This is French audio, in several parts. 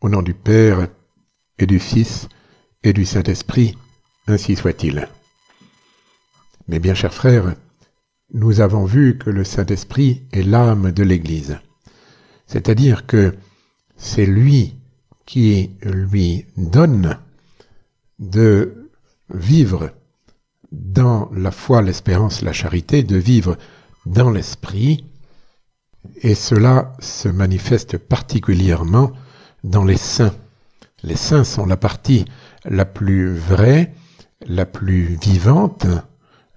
Au nom du Père et du Fils et du Saint-Esprit, ainsi soit-il. Mes bien chers frères, nous avons vu que le Saint-Esprit est l'âme de l'Église. C'est-à-dire que c'est lui qui lui donne de vivre dans la foi, l'espérance, la charité, de vivre dans l'esprit, et cela se manifeste particulièrement dans les saints. Les saints sont la partie la plus vraie, la plus vivante,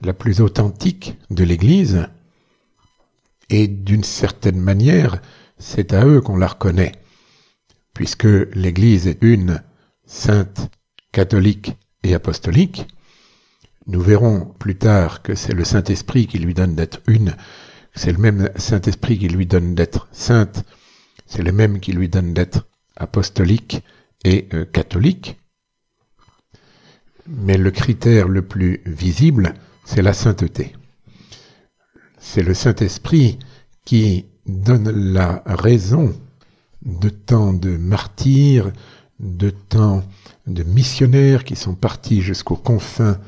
la plus authentique de l'Église, et d'une certaine manière, c'est à eux qu'on la reconnaît, puisque l'Église est une, sainte, catholique et apostolique. Nous verrons plus tard que c'est le Saint-Esprit qui lui donne d'être une, c'est le même Saint-Esprit qui lui donne d'être sainte, c'est le même qui lui donne d'être apostolique et euh, catholique. Mais le critère le plus visible, c'est la sainteté. C'est le Saint-Esprit qui donne la raison de tant de martyrs, de tant de missionnaires qui sont partis jusqu'aux confins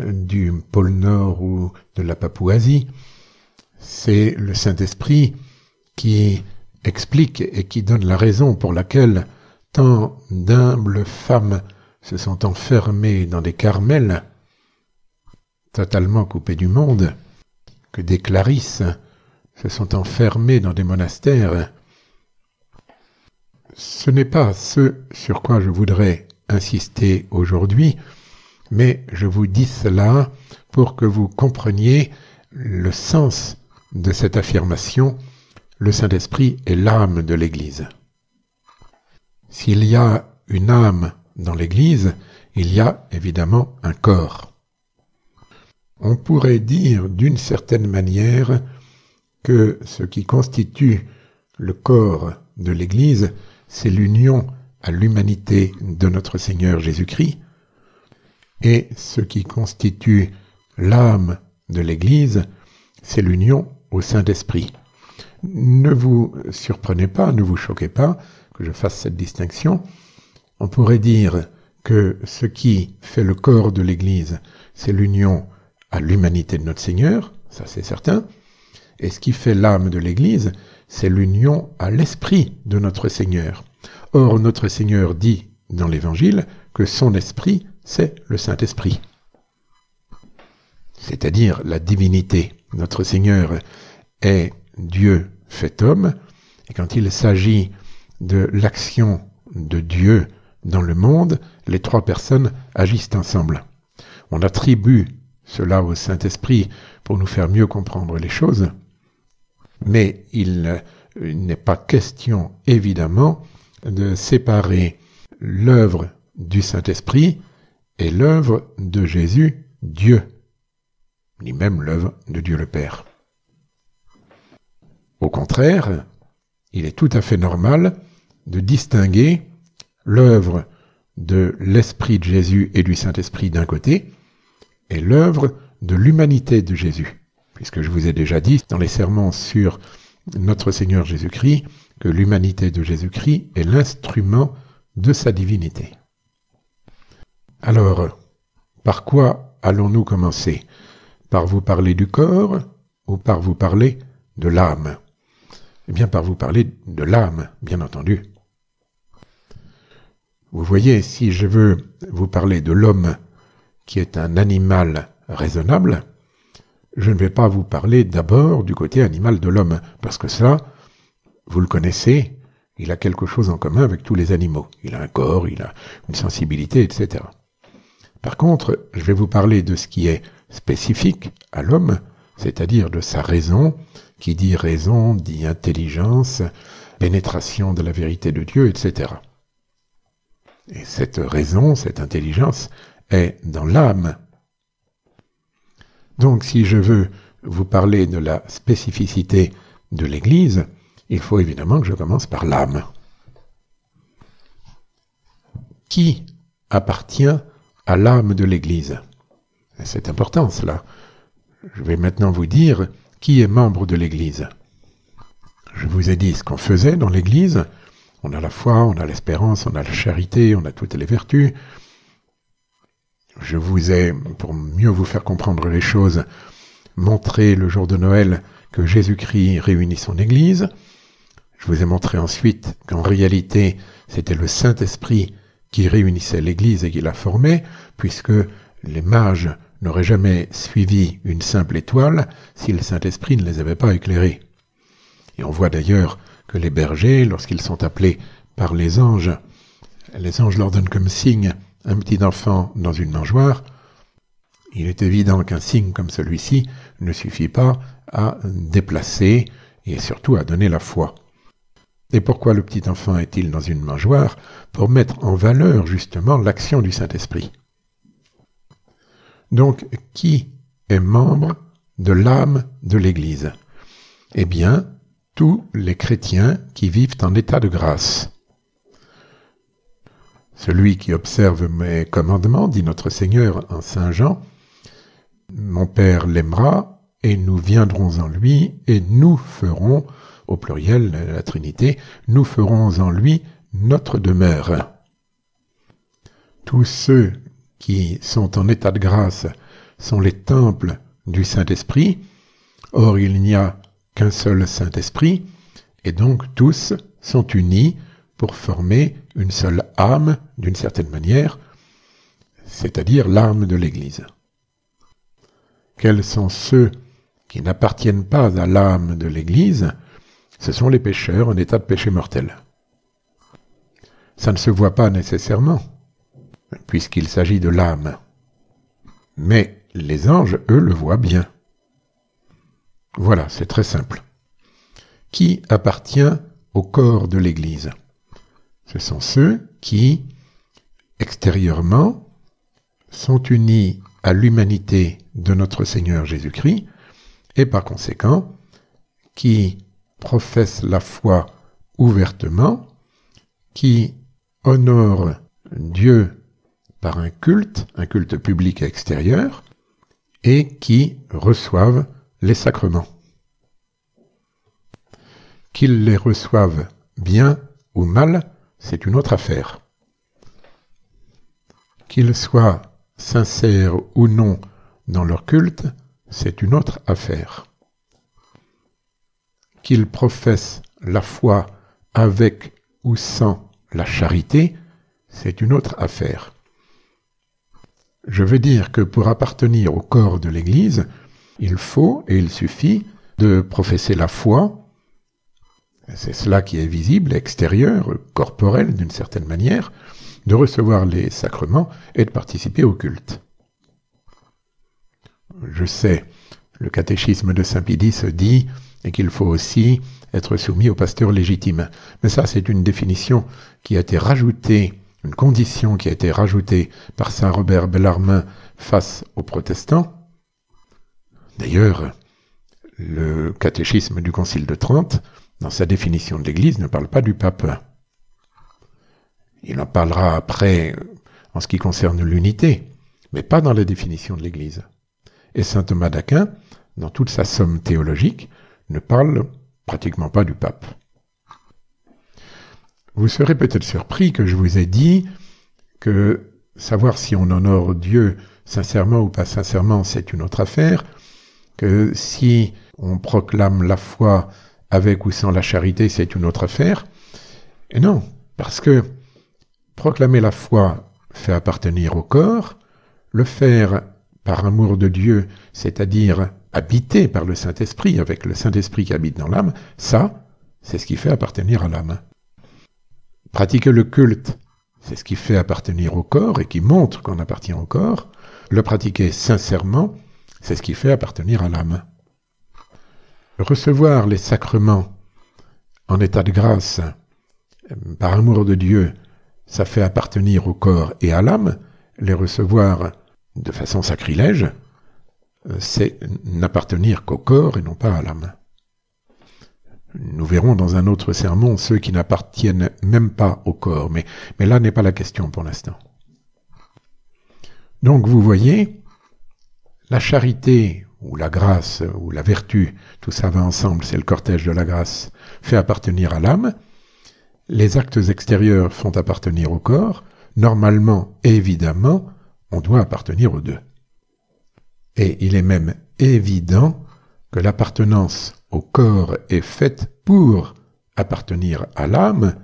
euh, du pôle Nord ou de la Papouasie. C'est le Saint-Esprit qui explique et qui donne la raison pour laquelle tant d'humbles femmes se sont enfermées dans des carmels, totalement coupées du monde, que des clarisses se sont enfermées dans des monastères. Ce n'est pas ce sur quoi je voudrais insister aujourd'hui, mais je vous dis cela pour que vous compreniez le sens de cette affirmation, le Saint-Esprit est l'âme de l'Église. S'il y a une âme dans l'Église, il y a évidemment un corps. On pourrait dire d'une certaine manière que ce qui constitue le corps de l'Église, c'est l'union à l'humanité de notre Seigneur Jésus-Christ, et ce qui constitue l'âme de l'Église, c'est l'union au Saint-Esprit. Ne vous surprenez pas, ne vous choquez pas que je fasse cette distinction. On pourrait dire que ce qui fait le corps de l'Église, c'est l'union à l'humanité de notre Seigneur, ça c'est certain, et ce qui fait l'âme de l'Église, c'est l'union à l'esprit de notre Seigneur. Or, notre Seigneur dit dans l'Évangile que son esprit, c'est le Saint-Esprit, c'est-à-dire la divinité. Notre Seigneur est Dieu fait homme, et quand il s'agit de l'action de Dieu dans le monde, les trois personnes agissent ensemble. On attribue cela au Saint-Esprit pour nous faire mieux comprendre les choses, mais il n'est pas question, évidemment, de séparer l'œuvre du Saint-Esprit et l'œuvre de Jésus, Dieu, ni même l'œuvre de Dieu le Père. Au contraire, il est tout à fait normal de distinguer l'œuvre de l'Esprit de Jésus et du Saint-Esprit d'un côté, et l'œuvre de l'humanité de Jésus. Puisque je vous ai déjà dit dans les sermons sur notre Seigneur Jésus-Christ que l'humanité de Jésus-Christ est l'instrument de sa divinité. Alors, par quoi allons-nous commencer? Par vous parler du corps ou par vous parler de l'âme? Eh bien, par vous parler de l'âme, bien entendu. Vous voyez, si je veux vous parler de l'homme qui est un animal raisonnable, je ne vais pas vous parler d'abord du côté animal de l'homme, parce que ça, vous le connaissez, il a quelque chose en commun avec tous les animaux. Il a un corps, il a une sensibilité, etc. Par contre, je vais vous parler de ce qui est spécifique à l'homme, c'est-à-dire de sa raison, qui dit raison, dit intelligence, pénétration de la vérité de Dieu, etc. Et cette raison, cette intelligence, est dans l'âme. Donc si je veux vous parler de la spécificité de l'Église, il faut évidemment que je commence par l'âme. Qui appartient à l'âme de l'Église? C'est important cela. Je vais maintenant vous dire qui est membre de l'Église? Je vous ai dit ce qu'on faisait dans l'Église, On a la foi, on a l'espérance, on a la charité, on a toutes les vertus. Je vous ai, pour mieux vous faire comprendre les choses, montré le jour de Noël que Jésus-Christ réunit son Église. Je vous ai montré ensuite qu'en réalité, c'était le Saint-Esprit qui réunissait l'Église et qui la formait, puisque les mages n'auraient jamais suivi une simple étoile si le Saint-Esprit ne les avait pas éclairés. Et on voit d'ailleurs que les bergers, lorsqu'ils sont appelés par les anges, les anges leur donnent comme signe un petit enfant dans une mangeoire. Il est évident qu'un signe comme celui-ci ne suffit pas à déplacer et surtout à donner la foi. Et pourquoi le petit enfant est-il dans une mangeoire? Pour mettre en valeur justement l'action du Saint-Esprit. Donc, qui est membre de l'âme de l'Église? Eh bien, tous les chrétiens qui vivent en état de grâce. Celui qui observe mes commandements, dit notre Seigneur en Saint Jean, mon Père l'aimera, et nous viendrons en lui, et nous ferons, au pluriel la Trinité, nous ferons en lui notre demeure. Tous ceux qui sont en état de grâce sont les temples du Saint-Esprit. Or, il n'y a qu'un seul Saint-Esprit, et donc tous sont unis pour former une seule âme, d'une certaine manière, c'est-à-dire l'âme de l'Église. Quels sont ceux qui n'appartiennent pas à l'âme de l'Église? Ce sont les pécheurs en état de péché mortel. Ça ne se voit pas nécessairement, puisqu'il s'agit de l'âme. Mais les anges, eux, le voient bien. Voilà, c'est très simple. Qui appartient au corps de l'Église? Ce sont ceux qui, extérieurement, sont unis à l'humanité de notre Seigneur Jésus-Christ et par conséquent qui professent la foi ouvertement, qui honorent Dieu par un culte, un culte public extérieur, et qui reçoivent les sacrements. Qu'ils les reçoivent bien ou mal, c'est une autre affaire. Qu'ils soient sincères ou non dans leur culte, c'est une autre affaire. Qu'ils professent la foi avec ou sans la charité, c'est une autre affaire. Je veux dire que pour appartenir au corps de l'Église, il faut et il suffit de professer la foi. C'est cela qui est visible, extérieur, corporel d'une certaine manière, de recevoir les sacrements et de participer au culte. Je sais, le catéchisme de Saint Pidis dit qu'il faut aussi être soumis au pasteur légitime. Mais ça, c'est une définition qui a été rajoutée une condition qui a été rajoutée par saint Robert Bellarmin face aux protestants. D'ailleurs, le catéchisme du Concile de Trente, dans sa définition de l'Église, ne parle pas du pape. Il en parlera après en ce qui concerne l'unité, mais pas dans la définition de l'Église. Et saint Thomas d'Aquin, dans toute sa somme théologique, ne parle pratiquement pas du pape. Vous serez peut-être surpris que je vous ai dit que savoir si on honore Dieu sincèrement ou pas sincèrement, c'est une autre affaire, que si on proclame la foi avec ou sans la charité, c'est une autre affaire. Et non, parce que proclamer la foi fait appartenir au corps, le faire par amour de Dieu, c'est-à-dire habiter par le Saint-Esprit, avec le Saint-Esprit qui habite dans l'âme, ça, c'est ce qui fait appartenir à l'âme. Pratiquer le culte, c'est ce qui fait appartenir au corps et qui montre qu'on appartient au corps. Le pratiquer sincèrement, c'est ce qui fait appartenir à l'âme. Recevoir les sacrements en état de grâce, par amour de Dieu, ça fait appartenir au corps et à l'âme. Les recevoir de façon sacrilège, c'est n'appartenir qu'au corps et non pas à l'âme. Nous verrons dans un autre sermon ceux qui n'appartiennent même pas au corps, mais, mais là n'est pas la question pour l'instant. Donc vous voyez, la charité ou la grâce ou la vertu, tout ça va ensemble, c'est le cortège de la grâce, fait appartenir à l'âme. les actes extérieurs font appartenir au corps, normalement évidemment, on doit appartenir aux deux. Et il est même évident que l'appartenance au corps est faite pour appartenir à l'âme,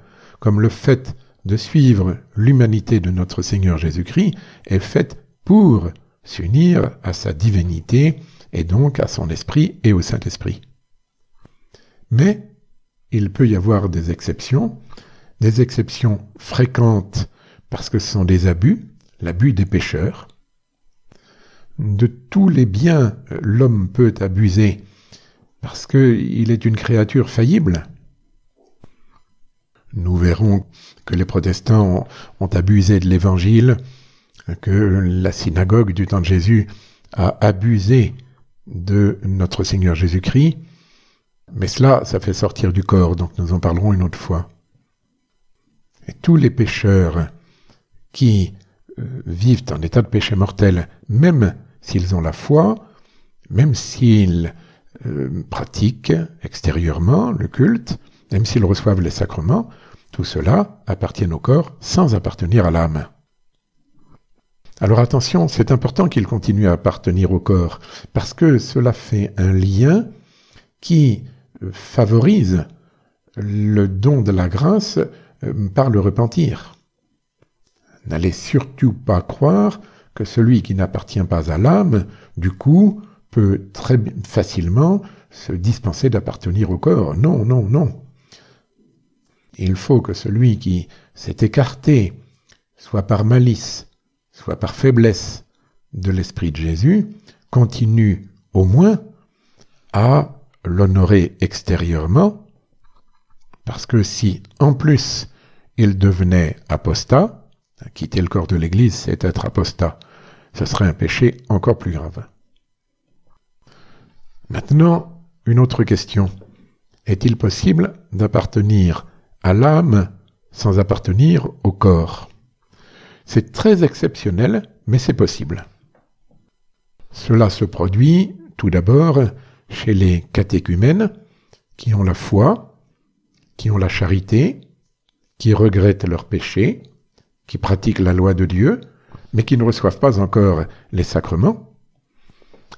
comme le fait de suivre l'humanité de notre Seigneur Jésus-Christ est fait pour s'unir à sa divinité et donc à son esprit et au Saint-Esprit. Mais il peut y avoir des exceptions, des exceptions fréquentes parce que ce sont des abus, l'abus des pécheurs. De tous les biens, l'homme peut abuser parce qu'il est une créature faillible. Nous verrons que les protestants ont, abusé de l'Évangile, que la synagogue du temps de Jésus a abusé de notre Seigneur Jésus-Christ, mais cela, ça fait sortir du corps, donc nous en parlerons une autre fois. Et tous les pécheurs qui euh, vivent en état de péché mortel, même s'ils ont la foi, même s'ils euh, pratiquent extérieurement le culte, même s'ils reçoivent les sacrements, tout cela appartient au corps sans appartenir à l'âme. Alors attention, c'est important qu'il continue à appartenir au corps, parce que cela fait un lien qui favorise le don de la grâce euh, par le repentir. N'allez surtout pas croire que celui qui n'appartient pas à l'âme, du coup, très facilement se dispenser d'appartenir au corps. Non, non, non. Il faut que celui qui s'est écarté, soit par malice, soit par faiblesse de l'Esprit de Jésus, continue au moins à l'honorer extérieurement, parce que si en plus il devenait apostat, quitter le corps de l'Église, c'est être apostat, ce serait un péché encore plus grave. Maintenant, une autre question. Est-il possible d'appartenir à l'âme sans appartenir au corps? C'est très exceptionnel, mais c'est possible. Cela se produit tout d'abord chez les catéchumènes qui ont la foi, qui ont la charité, qui regrettent leurs péchés, qui pratiquent la loi de Dieu, mais qui ne reçoivent pas encore les sacrements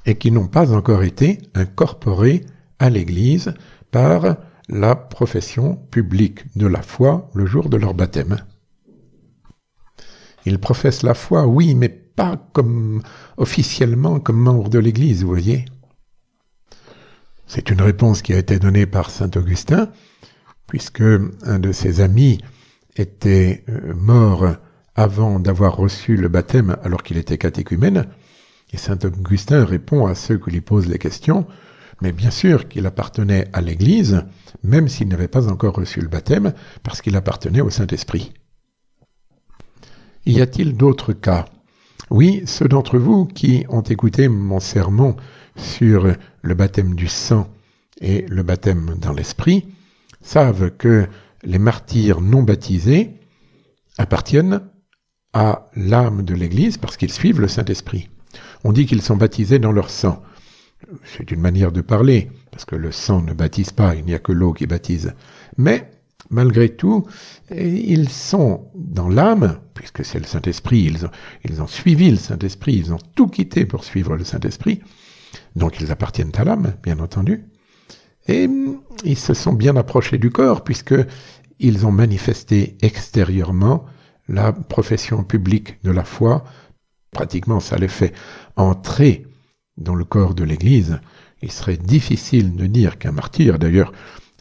et qui n'ont pas encore été incorporés à l'Église par la profession publique de la foi le jour de leur baptême. Ils professent la foi, oui, mais pas comme officiellement comme membres de l'Église, vous voyez. C'est une réponse qui a été donnée par saint Augustin, puisque un de ses amis était euh, mort avant d'avoir reçu le baptême alors qu'il était catéchumène, et saint Augustin répond à ceux qui lui posent les questions, mais bien sûr qu'il appartenait à l'Église, même s'il n'avait pas encore reçu le baptême, parce qu'il appartenait au Saint-Esprit. Y a-t-il d'autres cas? Oui, ceux d'entre vous qui ont écouté mon sermon sur le baptême du sang et le baptême dans l'Esprit savent que les martyrs non baptisés appartiennent à l'âme de l'Église parce qu'ils suivent le Saint-Esprit. On dit qu'ils sont baptisés dans leur sang. C'est une manière de parler, parce que le sang ne baptise pas, il n'y a que l'eau qui baptise. Mais, malgré tout, ils sont dans l'âme, puisque c'est le Saint-Esprit, ils ont, suivi le Saint-Esprit, ils ont tout quitté pour suivre le Saint-Esprit, donc ils appartiennent à l'âme, bien entendu. Et ils se sont bien approchés du corps, puisque ils ont manifesté extérieurement la profession publique de la foi. Pratiquement, ça les fait entrer dans le corps de l'Église, il serait difficile de dire qu'un martyr, d'ailleurs,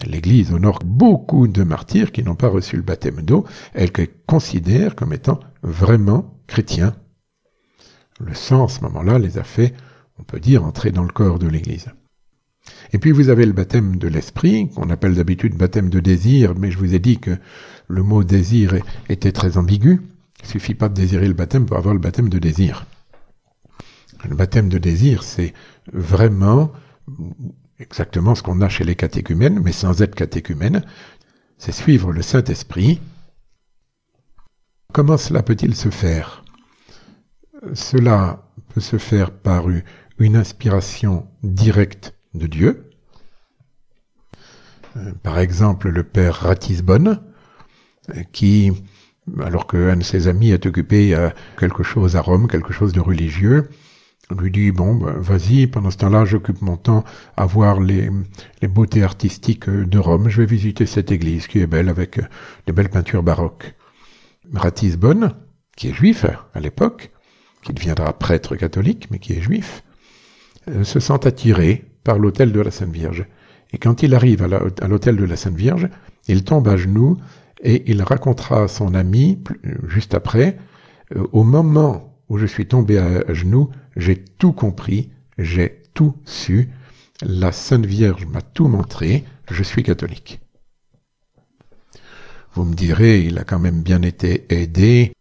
l'Église honore beaucoup de martyrs qui n'ont pas reçu le baptême d'eau, elle les considère comme étant vraiment chrétiens. Le sang, à ce moment-là, les a fait, on peut dire, entrer dans le corps de l'Église. Et puis vous avez le baptême de l'esprit, qu'on appelle d'habitude baptême de désir, mais je vous ai dit que le mot désir était très ambigu. Il suffit pas de désirer le baptême pour avoir le baptême de désir. Le baptême de désir, c'est vraiment exactement ce qu'on a chez les catéchumènes, mais sans être catéchumène. C'est suivre le Saint-Esprit. Comment cela peut-il se faire? Cela peut se faire par une inspiration directe de Dieu. Euh, par exemple, le père Ratisbonne, qui, alors qu'un de ses amis est occupé à quelque chose à Rome, quelque chose de religieux, lui dit bon ben, vas-y pendant ce temps-là j'occupe mon temps à voir les, les, beautés artistiques de Rome. Je vais visiter cette église qui est belle avec des belles peintures baroques. Ratisbonne qui est juif à l'époque qui deviendra prêtre catholique mais qui est juif euh, se sent attiré par l'autel de la Sainte Vierge. Et quand il arrive à l'autel de la Sainte Vierge il tombe à genoux et il racontera à son ami juste après euh, au moment où je suis tombé à genoux, j'ai tout compris, j'ai tout su, la Sainte Vierge m'a tout montré, je suis catholique. Vous me direz, il a quand même bien été aidé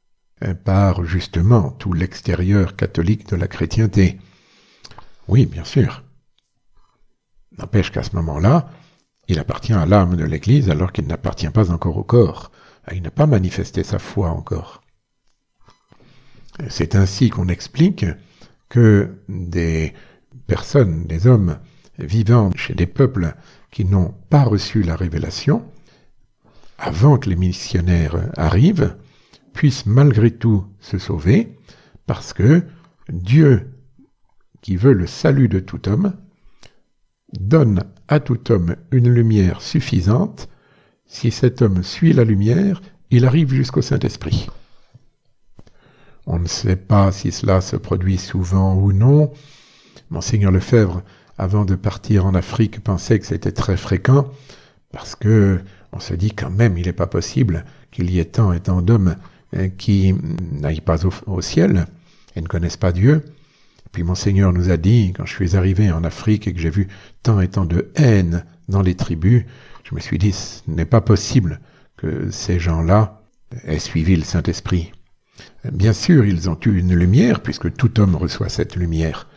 euh, par justement tout l'extérieur catholique de la chrétienté. Oui, bien sûr. N'empêche qu'à ce moment-là, il appartient à l'âme de l'Église alors qu'il n'appartient pas encore au corps. Il n'a pas manifesté sa foi encore. C'est ainsi qu'on explique que des personnes, des hommes vivant chez des peuples qui n'ont pas reçu la révélation, avant que les missionnaires arrivent, puissent malgré tout se sauver, parce que Dieu, qui veut le salut de tout homme, donne à tout homme une lumière suffisante. Si cet homme suit la lumière, il arrive jusqu'au Saint-Esprit. On ne sait pas si cela se produit souvent ou non. Monseigneur Lefebvre, avant de partir en Afrique, pensait que c'était très fréquent, parce que on se dit quand même, il n'est pas possible qu'il y ait tant et tant d'hommes hein, qui n'aillent pas au, ciel et ne connaissent pas Dieu. Puis Monseigneur nous a dit, quand je suis arrivé en Afrique et que j'ai vu tant et tant de haine dans les tribus, je me suis dit, ce n'est pas possible que ces gens-là aient suivi le Saint-Esprit. Bien sûr, ils ont eu une lumière, puisque tout homme reçoit cette lumière.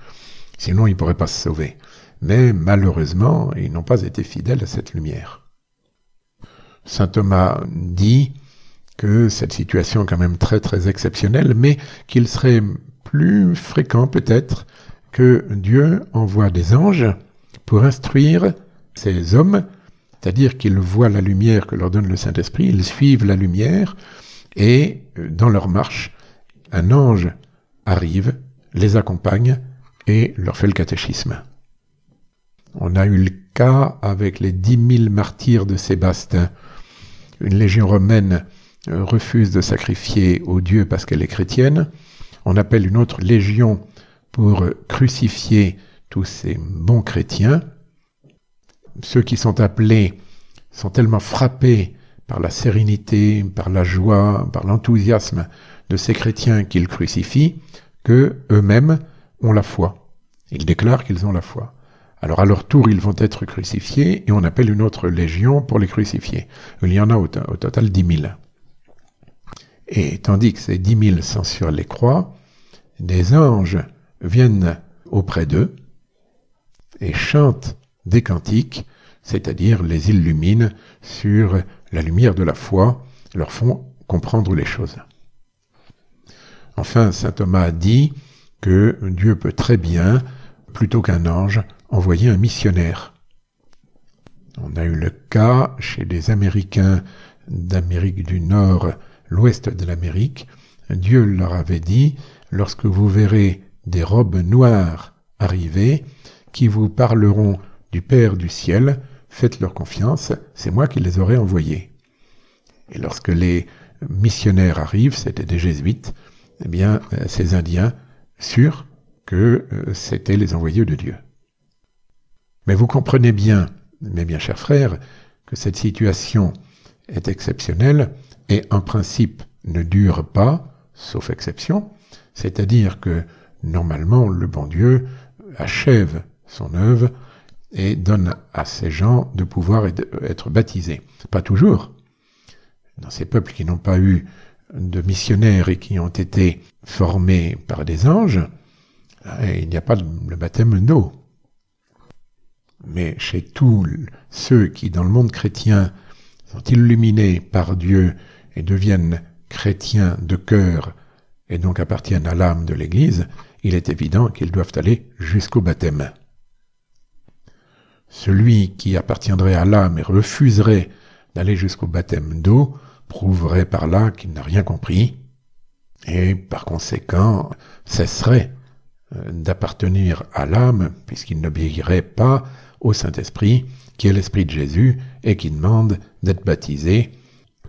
Sinon, ils ne pourraient pas se sauver. Mais malheureusement, ils n'ont pas été fidèles à cette lumière. Saint Thomas dit que cette situation est quand même très très exceptionnelle, mais qu'il serait plus fréquent peut-être que Dieu envoie des anges pour instruire ces hommes, c'est-à-dire qu'ils voient la lumière que leur donne le Saint-Esprit, ils suivent la lumière, et euh, dans leur marche, un ange arrive, les accompagne et leur fait le catéchisme. On a eu le cas avec les dix mille martyrs de Sébastien. Une légion romaine euh, refuse de sacrifier au Dieu parce qu'elle est chrétienne. On appelle une autre légion pour crucifier tous ces bons chrétiens. Ceux qui sont appelés sont tellement frappés par la sérénité, par la joie, par l'enthousiasme de ces chrétiens qu'ils crucifient, que eux-mêmes ont la foi. Ils déclarent qu'ils ont la foi. Alors à leur tour, ils vont être crucifiés et on appelle une autre légion pour les crucifier. Il y en a au, total dix mille. Et tandis que ces dix mille sont sur les croix, des anges viennent auprès d'eux et chantent des cantiques, c'est-à-dire les illuminent sur la lumière de la foi, leur font comprendre les choses. Enfin, saint Thomas a dit que Dieu peut très bien, plutôt qu'un ange, envoyer un missionnaire. On a eu le cas chez des Américains d'Amérique du Nord, l'ouest de l'Amérique. Dieu leur avait dit, lorsque vous verrez des robes noires arriver, qui vous parleront du Père du ciel, faites leur confiance, c'est moi qui les aurai envoyés. Et lorsque les missionnaires arrivent, c'était des jésuites, eh bien, euh, ces Indiens sûrs que euh, c'étaient les envoyés de Dieu. Mais vous comprenez bien, mes bien chers frères, que cette situation est exceptionnelle et en principe ne dure pas, sauf exception, c'est-à-dire que normalement le bon Dieu achève son œuvre et donne à ces gens de pouvoir être baptisés. Pas toujours. Dans ces peuples qui n'ont pas eu de missionnaires et qui ont été formés par des anges, eh, il n'y a pas le baptême d'eau. Mais chez tous ceux qui, dans le monde chrétien, sont illuminés par Dieu et deviennent chrétiens de cœur et donc appartiennent à l'âme de l'Église, il est évident qu'ils doivent aller jusqu'au baptême. Celui qui appartiendrait à l'âme et refuserait d'aller jusqu'au baptême d'eau prouverait par là qu'il n'a rien compris et par conséquent cesserait euh, d'appartenir à l'âme puisqu'il n'obéirait pas au Saint-Esprit qui est l'Esprit de Jésus et qui demande d'être baptisé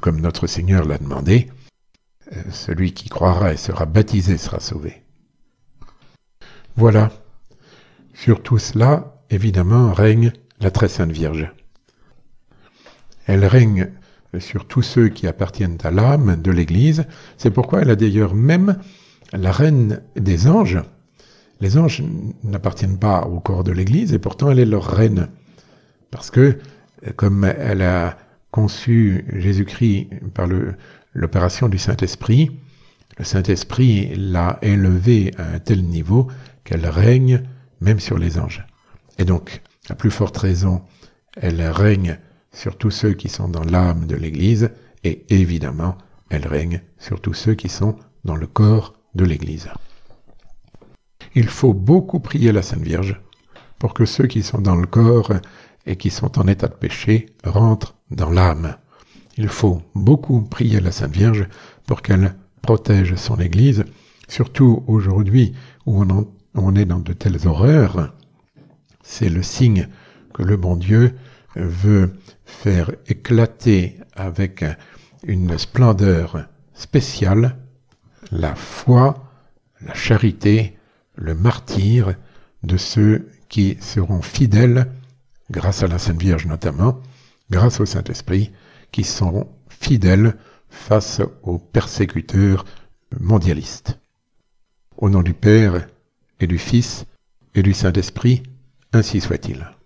comme notre Seigneur l'a demandé. Celui qui croira et sera baptisé sera sauvé. Voilà. Sur tout cela, évidemment, règne la très sainte Vierge. Elle règne sur tous ceux qui appartiennent à l'âme de l'Église. C'est pourquoi elle a d'ailleurs même la reine des anges. Les anges n'appartiennent pas au corps de l'Église et pourtant elle est leur reine. Parce que, comme elle a conçu Jésus-Christ par l'opération du Saint-Esprit, le Saint-Esprit l'a élevée à un tel niveau qu'elle règne même sur les anges. Et donc, à plus forte raison, elle règne sur tous ceux qui sont dans l'âme de l'Église, et évidemment, elle règne sur tous ceux qui sont dans le corps de l'Église. Il faut beaucoup prier la Sainte Vierge pour que ceux qui sont dans le corps et qui sont en état de péché rentrent dans l'âme. Il faut beaucoup prier la Sainte Vierge pour qu'elle protège son Église, surtout aujourd'hui où on, est dans de telles horreurs. C'est le signe que le bon Dieu veut faire éclater avec une splendeur spéciale la foi, la charité, le martyr de ceux qui seront fidèles, grâce à la Sainte Vierge notamment, grâce au Saint-Esprit, qui seront fidèles face aux persécuteurs mondialistes. Au nom du Père et du Fils et du Saint-Esprit, ainsi soit-il.